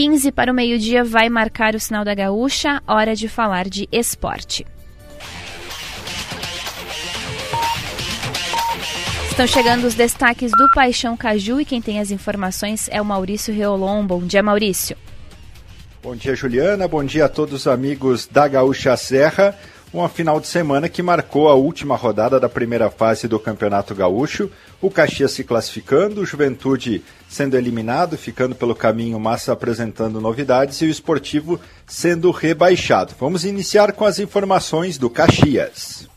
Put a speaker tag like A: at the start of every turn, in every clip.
A: 15 para o meio-dia vai marcar o sinal da gaúcha, hora de falar de esporte. Estão chegando os destaques do Paixão Caju e quem tem as informações é o Maurício Reolon. Bom dia, Maurício.
B: Bom dia, Juliana. Bom dia a todos os amigos da Gaúcha Serra. Uma final de semana que marcou a última rodada da primeira fase do Campeonato Gaúcho. O Caxias se classificando, o Juventude sendo eliminado, ficando pelo caminho, mas apresentando novidades, e o Esportivo sendo rebaixado. Vamos iniciar com as informações do Caxias.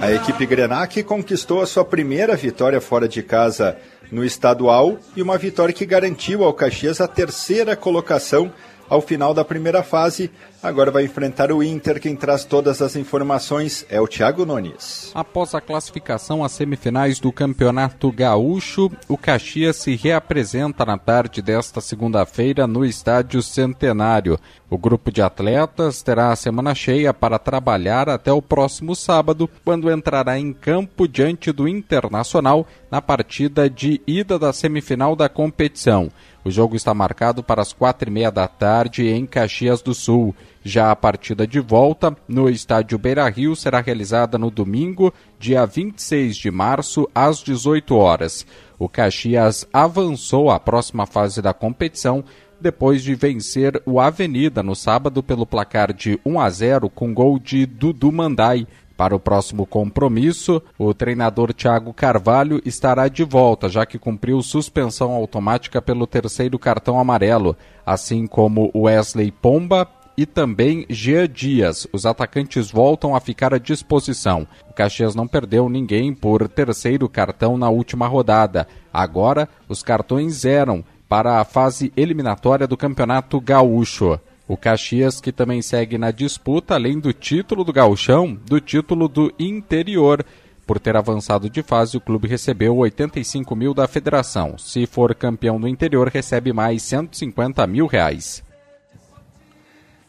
B: A equipe Grenac conquistou a sua primeira vitória fora de casa no estadual e uma vitória que garantiu ao Caxias a terceira colocação ao final da primeira fase. Agora vai enfrentar o Inter. Quem traz todas as informações é o Thiago Nunes.
C: Após a classificação às semifinais do Campeonato Gaúcho, o Caxias se reapresenta na tarde desta segunda-feira no Estádio Centenário. O grupo de atletas terá a semana cheia para trabalhar até o próximo sábado, quando entrará em campo diante do Internacional na partida de ida da semifinal da competição. O jogo está marcado para as quatro e meia da tarde em Caxias do Sul. Já a partida de volta no estádio Beira Rio será realizada no domingo, dia 26 de março, às 18 horas. O Caxias avançou à próxima fase da competição depois de vencer o Avenida no sábado pelo placar de 1 a 0 com gol de Dudu Mandai. Para o próximo compromisso, o treinador Thiago Carvalho estará de volta, já que cumpriu suspensão automática pelo terceiro cartão amarelo, assim como Wesley Pomba e também Jean Dias. Os atacantes voltam a ficar à disposição. O Caxias não perdeu ninguém por terceiro cartão na última rodada. Agora, os cartões eram para a fase eliminatória do Campeonato Gaúcho. O Caxias, que também segue na disputa, além do título do Gauchão, do título do interior. Por ter avançado de fase, o clube recebeu 85 mil da federação. Se for campeão do interior, recebe mais 150 mil reais.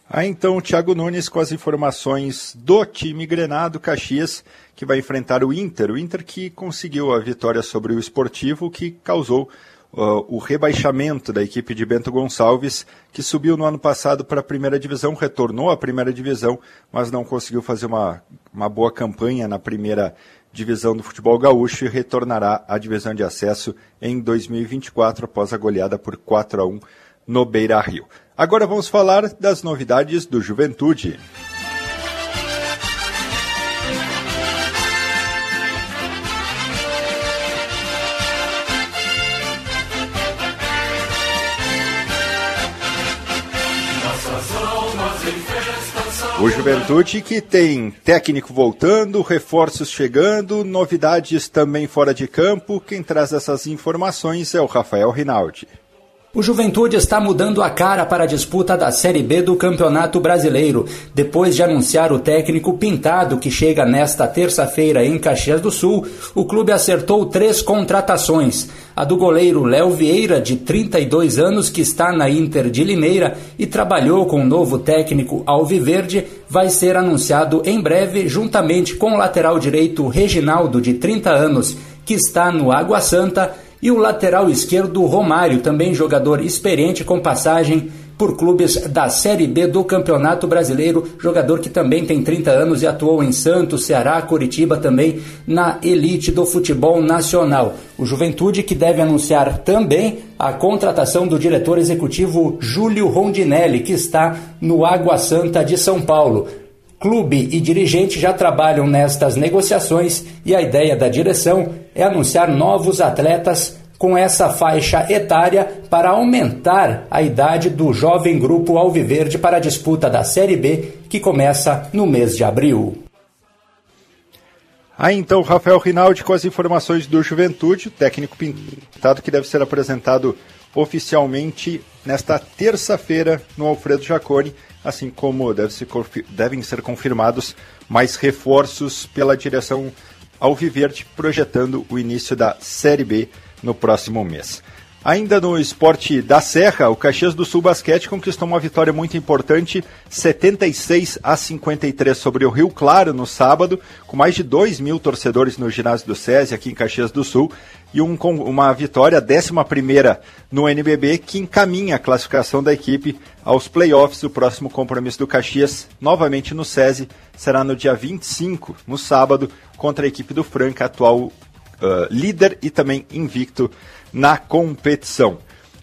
B: Aí então o Thiago Nunes com as informações do time Grenado Caxias, que vai enfrentar o Inter. O Inter que conseguiu a vitória sobre o Esportivo, que causou uh, o rebaixamento da equipe de Bento Gonçalves, que subiu no ano passado para a primeira divisão, retornou à primeira divisão, mas não conseguiu fazer uma, uma boa campanha na primeira divisão do futebol gaúcho e retornará à divisão de acesso em 2024 após a goleada por 4 a 1 no Beira Rio. Agora vamos falar das novidades do Juventude. O Juventude que tem técnico voltando, reforços chegando, novidades também fora de campo. Quem traz essas informações é o Rafael Rinaldi.
D: O Juventude está mudando a cara para a disputa da Série B do Campeonato Brasileiro, depois de anunciar o técnico Pintado, que chega nesta terça-feira em Caxias do Sul. O clube acertou três contratações: a do goleiro Léo Vieira, de 32 anos, que está na Inter de Limeira e trabalhou com o novo técnico Alviverde, vai ser anunciado em breve, juntamente com o lateral direito Reginaldo, de 30 anos, que está no Água Santa e o lateral esquerdo Romário, também jogador experiente com passagem por clubes da Série B do Campeonato Brasileiro, jogador que também tem 30 anos e atuou em Santos, Ceará, Curitiba também na elite do futebol nacional. O Juventude que deve anunciar também a contratação do diretor executivo Júlio Rondinelli, que está no Água Santa de São Paulo. Clube e dirigente já trabalham nestas negociações e a ideia da direção é anunciar novos atletas com essa faixa etária para aumentar a idade do jovem grupo Alviverde para a disputa da Série B, que começa no mês de abril.
B: Aí então, Rafael Rinaldi com as informações do Juventude, técnico pintado que deve ser apresentado oficialmente nesta terça-feira no Alfredo Jaconi assim como deve ser, devem ser confirmados mais reforços pela direção Alviverde, projetando o início da Série B no próximo mês. Ainda no esporte da Serra, o Caxias do Sul Basquete conquistou uma vitória muito importante, 76 a 53 sobre o Rio Claro no sábado, com mais de 2 mil torcedores no ginásio do SESI aqui em Caxias do Sul, e um, uma vitória, 11 no NBB, que encaminha a classificação da equipe aos playoffs. O próximo compromisso do Caxias, novamente no SESI, será no dia 25, no sábado, contra a equipe do Franca, atual uh, líder e também invicto na competição.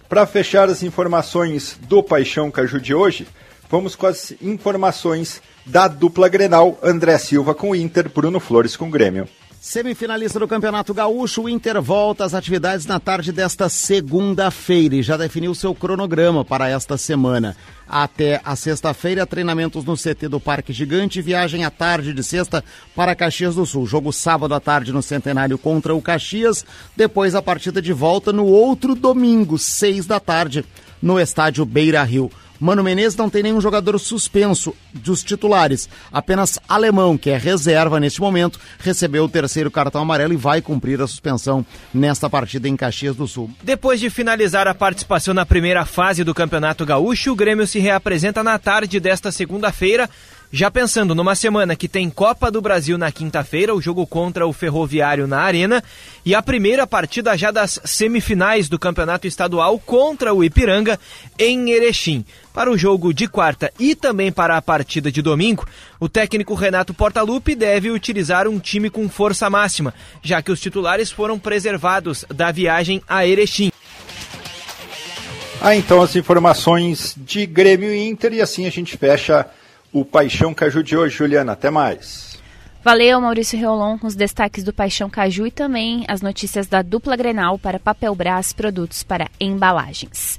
B: Para fechar as informações do Paixão Caju de hoje, vamos com as informações da dupla Grenal, André Silva com o Inter, Bruno Flores com o Grêmio.
E: Semifinalista do Campeonato Gaúcho, o Inter volta às atividades na tarde desta segunda-feira e já definiu seu cronograma para esta semana. Até a sexta-feira, treinamentos no CT do Parque Gigante, viagem à tarde de sexta para Caxias do Sul. Jogo sábado à tarde no Centenário contra o Caxias, depois a partida de volta no outro domingo, seis da tarde, no estádio Beira Rio. Mano Menezes não tem nenhum jogador suspenso dos titulares. Apenas Alemão, que é reserva neste momento, recebeu o terceiro cartão amarelo e vai cumprir a suspensão nesta partida em Caxias do Sul.
F: Depois de finalizar a participação na primeira fase do Campeonato Gaúcho, o Grêmio se reapresenta na tarde desta segunda-feira já pensando numa semana que tem Copa do Brasil na quinta-feira, o jogo contra o Ferroviário na Arena, e a primeira partida já das semifinais do Campeonato Estadual contra o Ipiranga em Erechim. Para o jogo de quarta e também para a partida de domingo, o técnico Renato Portaluppi deve utilizar um time com força máxima, já que os titulares foram preservados da viagem a Erechim.
B: Ah, então as informações de Grêmio e Inter e assim a gente fecha o Paixão Caju de hoje. Juliana, até mais.
A: Valeu, Maurício Reolon, com os destaques do Paixão Caju e também as notícias da dupla Grenal para Papel Brás Produtos para Embalagens.